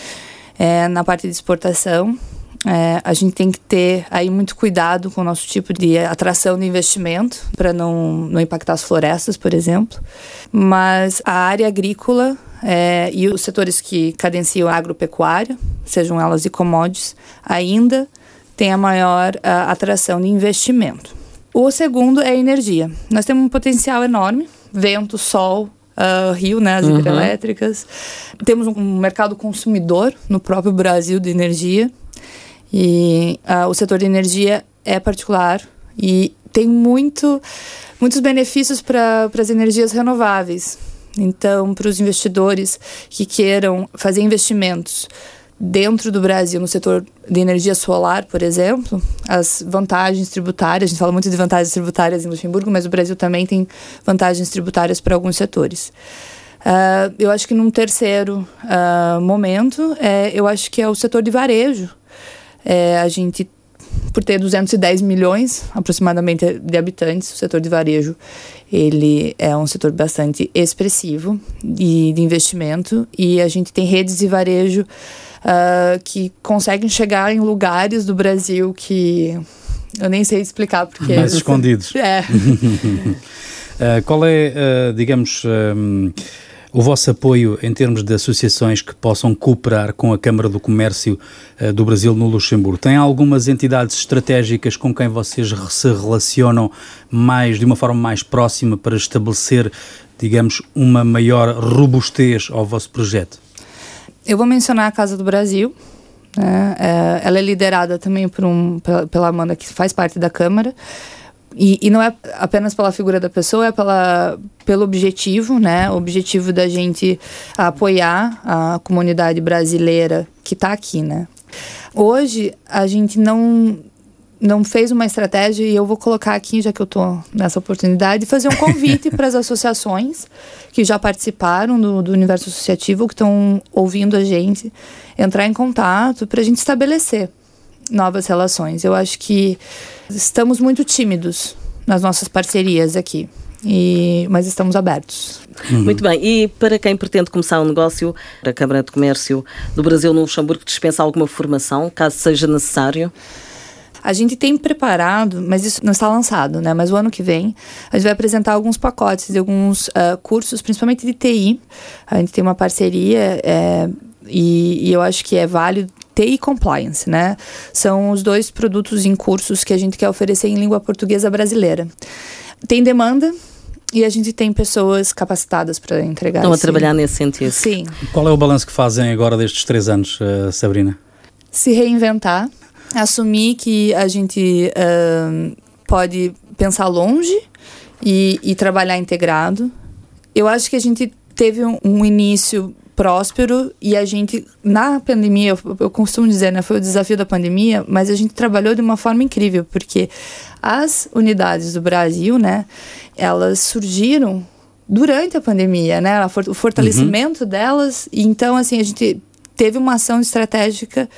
Speaker 4: É, na parte de exportação, é, a gente tem que ter aí muito cuidado com o nosso tipo de atração de investimento para não, não impactar as florestas, por exemplo. Mas a área agrícola é, e os setores que cadenciam a agropecuária, sejam elas de commodities, ainda tem a maior a, atração de investimento. O segundo é a energia. Nós temos um potencial enorme, vento, sol, Uh, rio, né, as uhum. hidrelétricas. Temos um mercado consumidor no próprio Brasil de energia. E uh, o setor de energia é particular e tem muito, muitos benefícios para as energias renováveis. Então, para os investidores que queiram fazer investimentos dentro do Brasil no setor de energia solar, por exemplo, as vantagens tributárias, a gente fala muito de vantagens tributárias em Luxemburgo, mas o Brasil também tem vantagens tributárias para alguns setores. Uh, eu acho que num terceiro uh, momento, é, eu acho que é o setor de varejo, é, a gente, por ter 210 milhões aproximadamente de habitantes, o setor de varejo ele é um setor bastante expressivo de, de investimento e a gente tem redes de varejo uh, que conseguem chegar em lugares do Brasil que eu nem sei explicar porque
Speaker 3: mais escondidos.
Speaker 4: É.
Speaker 3: uh, qual é, uh, digamos um, o vosso apoio em termos de associações que possam cooperar com a Câmara do Comércio uh, do Brasil no Luxemburgo? Tem algumas entidades estratégicas com quem vocês se relacionam mais de uma forma mais próxima para estabelecer, digamos, uma maior robustez ao vosso projeto?
Speaker 4: Eu vou mencionar a Casa do Brasil, Né? É, ela é liderada também por um, pela Amanda, que faz parte da Câmara. E, e, não é apenas pela figura da pessoa, é pela, pelo objetivo, né? O objetivo da gente apoiar a comunidade brasileira que está aqui, né? Hoje, a gente não, não fez uma estratégia, e eu vou colocar aqui, já que eu estou nessa oportunidade, fazer um convite para as associações que já participaram do, do universo associativo, que estão ouvindo a gente, entrar em contato para a gente estabelecer novas relações. Eu acho que estamos muito tímidos nas nossas parcerias aqui. E, mas estamos abertos.
Speaker 2: Uhum. Muito bem. E para quem pretende começar um negócio, a Câmara de Comércio do Brasil no Luxemburgo dispensa alguma formação, caso seja necessário?
Speaker 4: A gente tem preparado, mas isso não está lançado, né? Mas o ano que vem a gente vai apresentar alguns pacotes de alguns uh, cursos, principalmente de TI. A gente tem uma parceria é, e, e eu acho que é válido TI Compliance, né? São os dois produtos em cursos que a gente quer oferecer em língua portuguesa brasileira. Tem demanda, e a gente tem pessoas capacitadas para entregar.
Speaker 2: Estão a trabalhar nesse sentido.
Speaker 4: Sim.
Speaker 3: Qual é o balanço que fazem agora destes três anos, uh, Sabrina?
Speaker 4: Se reinventar, assumir que a gente uh, pode pensar longe e, e, trabalhar integrado. Eu acho que a gente teve um, um início próspero e a gente, na pandemia, eu, eu, costumo dizer, né, foi o desafio da pandemia, mas a gente trabalhou de uma forma incrível, porque as unidades do Brasil, né, elas surgiram durante a pandemia, né, o fortalecimento uhum. delas, então, assim, a gente teve uma ação estratégica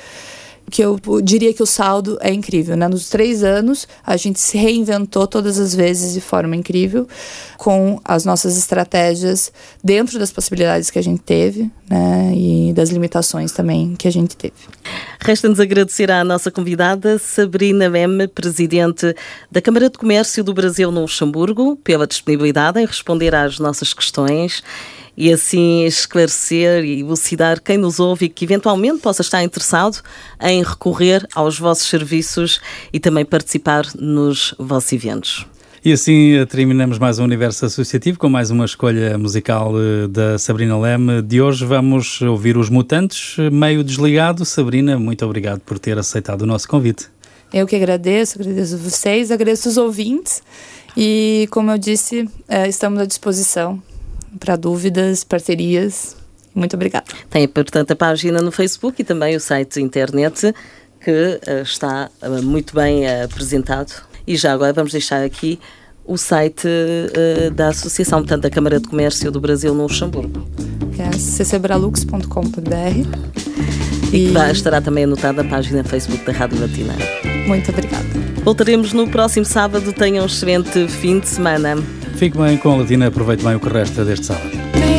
Speaker 4: que eu diria que o saldo é incrível. Né? Nos três anos, a gente se reinventou todas as vezes de forma incrível, com as nossas estratégias dentro das possibilidades que a gente teve né? e das limitações também que a gente teve.
Speaker 2: Resta-nos agradecer à nossa convidada, Sabrina Meme, presidente da Câmara de Comércio do Brasil no Luxemburgo, pela disponibilidade em responder às nossas questões e assim esclarecer e elucidar quem nos ouve e que eventualmente possa estar interessado em recorrer aos vossos serviços e também participar nos vossos eventos.
Speaker 3: E assim eh, terminamos mais um Universo Associativo com mais uma escolha musical eh, da Sabrina Leme. De hoje vamos ouvir Os Mutantes, eh, meio desligado. Sabrina, muito obrigado por ter aceitado o nosso convite.
Speaker 4: Eu que agradeço, agradeço vocês, agradeço os ouvintes e, como eu disse, estamos à disposição para dúvidas, parcerias. Muito obrigada.
Speaker 2: Tem, portanto, a página no Facebook e também o site internet que uh, está uh, muito bem uh, apresentado. E já agora vamos deixar aqui o site da Associação, portanto, da Câmara de Comércio do Brasil no Luxemburgo.
Speaker 4: Que é ccbralux.com.br.
Speaker 2: E, e estará também anotada a página Facebook da Rádio Latina.
Speaker 4: Muito obrigada.
Speaker 2: Voltaremos no próximo sábado. Tenham um excelente fim de semana.
Speaker 3: Fique bem com a Latina, aproveite bem o que resta deste sábado.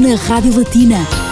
Speaker 1: Na Rádio Latina.